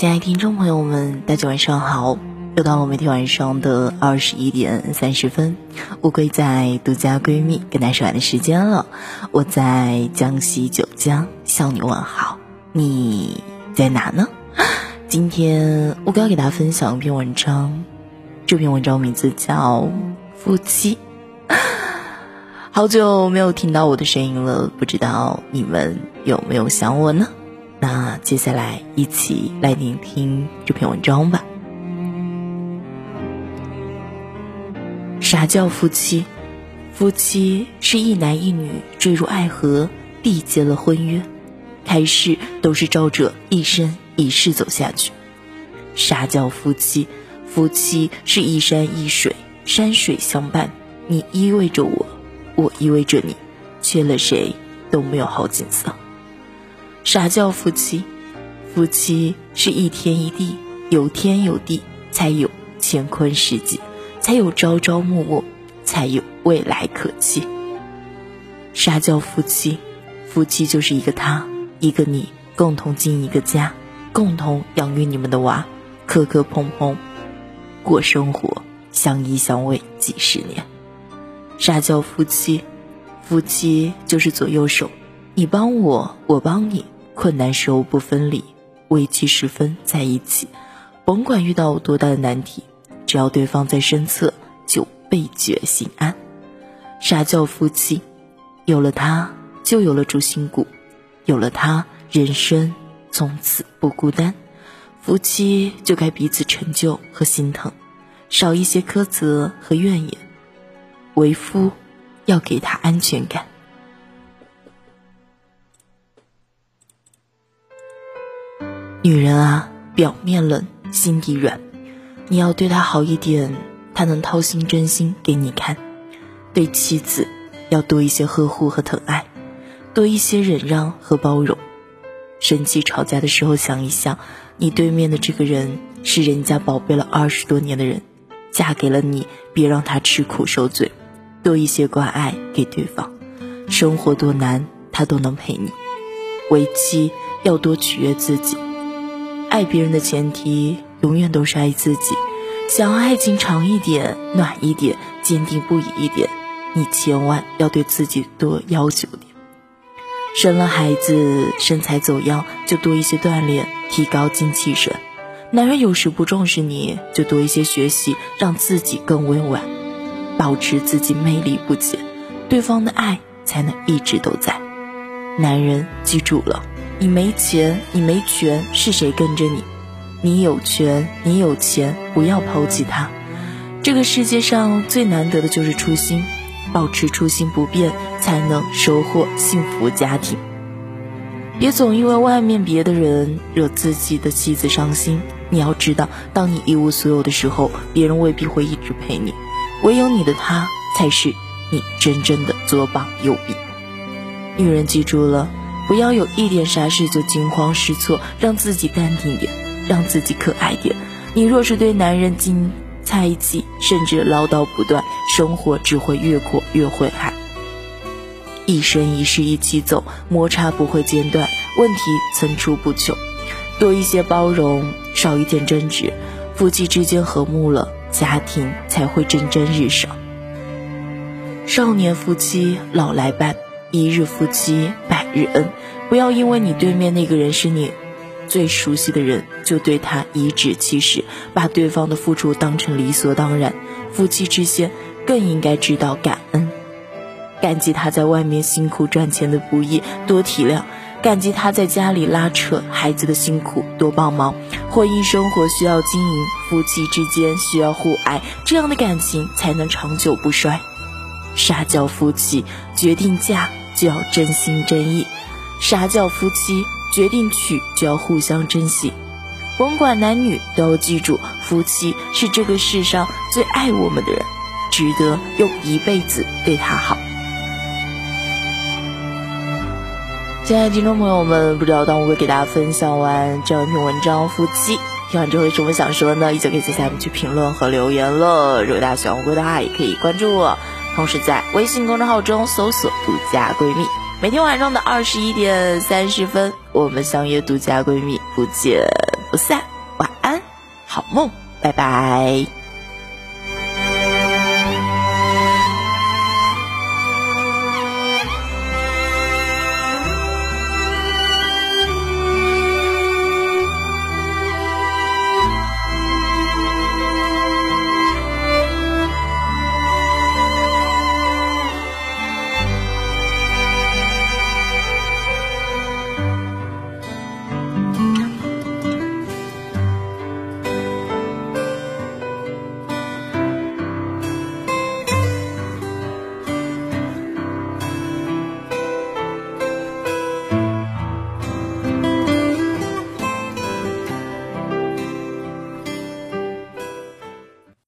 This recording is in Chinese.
亲爱的听众朋友们，大家晚上好！又到了每天晚上的二十一点三十分，乌龟在独家闺蜜跟大家说晚的时间了。我在江西九江向你问好，你在哪呢？今天乌龟要给大家分享一篇文章，这篇文章名字叫《夫妻》。好久没有听到我的声音了，不知道你们有没有想我呢？那接下来一起来聆听这篇文章吧。啥叫夫妻？夫妻是一男一女坠入爱河，缔结了婚约，开始都是照着一生一世走下去。啥叫夫妻？夫妻是一山一水，山水相伴，你依偎着我，我依偎着你，缺了谁都没有好景色。啥叫夫妻？夫妻是一天一地，有天有地，才有乾坤世界，才有朝朝暮暮，才有未来可期。啥叫夫妻？夫妻就是一个他，一个你，共同经营一个家，共同养育你们的娃，磕磕碰碰过生活，相依相偎几十年。啥叫夫妻？夫妻就是左右手。你帮我，我帮你，困难时候不分离，危机时分在一起。甭管遇到多大的难题，只要对方在身侧，就倍觉心安。啥叫夫妻？有了他，就有了主心骨；有了他，人生从此不孤单。夫妻就该彼此成就和心疼，少一些苛责和怨言。为夫，要给他安全感。女人啊，表面冷，心底软。你要对她好一点，她能掏心真心给你看。对妻子要多一些呵护和疼爱，多一些忍让和包容。生气吵架的时候，想一想，你对面的这个人是人家宝贝了二十多年的人，嫁给了你，别让他吃苦受罪。多一些关爱给对方，生活多难，他都能陪你。为妻要多取悦自己。爱别人的前提，永远都是爱自己。想要爱情长一点、暖一点、坚定不移一点，你千万要对自己多要求点。生了孩子，身材走样，就多一些锻炼，提高精气神。男人有时不重视你，就多一些学习，让自己更温婉，保持自己魅力不减，对方的爱才能一直都在。男人记住了。你没钱，你没权，是谁跟着你？你有权，你有钱，不要抛弃他。这个世界上最难得的就是初心，保持初心不变，才能收获幸福家庭。别总因为外面别的人惹自己的妻子伤心。你要知道，当你一无所有的时候，别人未必会一直陪你，唯有你的他才是你真正的左膀右臂。女人记住了。不要有一点啥事就惊慌失措，让自己淡定点，让自己可爱点。你若是对男人斤猜忌，甚至唠叨不断，生活只会越过越晦暗。一生一世一起走，摩擦不会间断，问题层出不穷。多一些包容，少一点争执，夫妻之间和睦了，家庭才会蒸蒸日上。少年夫妻老来伴。一日夫妻百日恩，不要因为你对面那个人是你最熟悉的人，就对他颐指气使，把对方的付出当成理所当然。夫妻之间更应该知道感恩，感激他在外面辛苦赚钱的不易，多体谅；感激他在家里拉扯孩子的辛苦，多帮忙。婚姻生活需要经营，夫妻之间需要互爱，这样的感情才能长久不衰。啥叫夫妻？决定嫁。就要真心真意，啥叫夫妻？决定娶就要互相珍惜，甭管男女都要记住，夫妻是这个世上最爱我们的人，值得用一辈子对他好。亲爱的听众朋友们，不知道当我会给大家分享完这样一篇文章，夫妻听完之后有什么想说呢？依旧可以在下面去评论和留言了。如果大家喜欢我的话，也可以关注我。同时在微信公众号中搜索独家闺蜜每天晚上的二十一点三十分我们相约独家闺蜜不见不散。晚安好梦拜拜。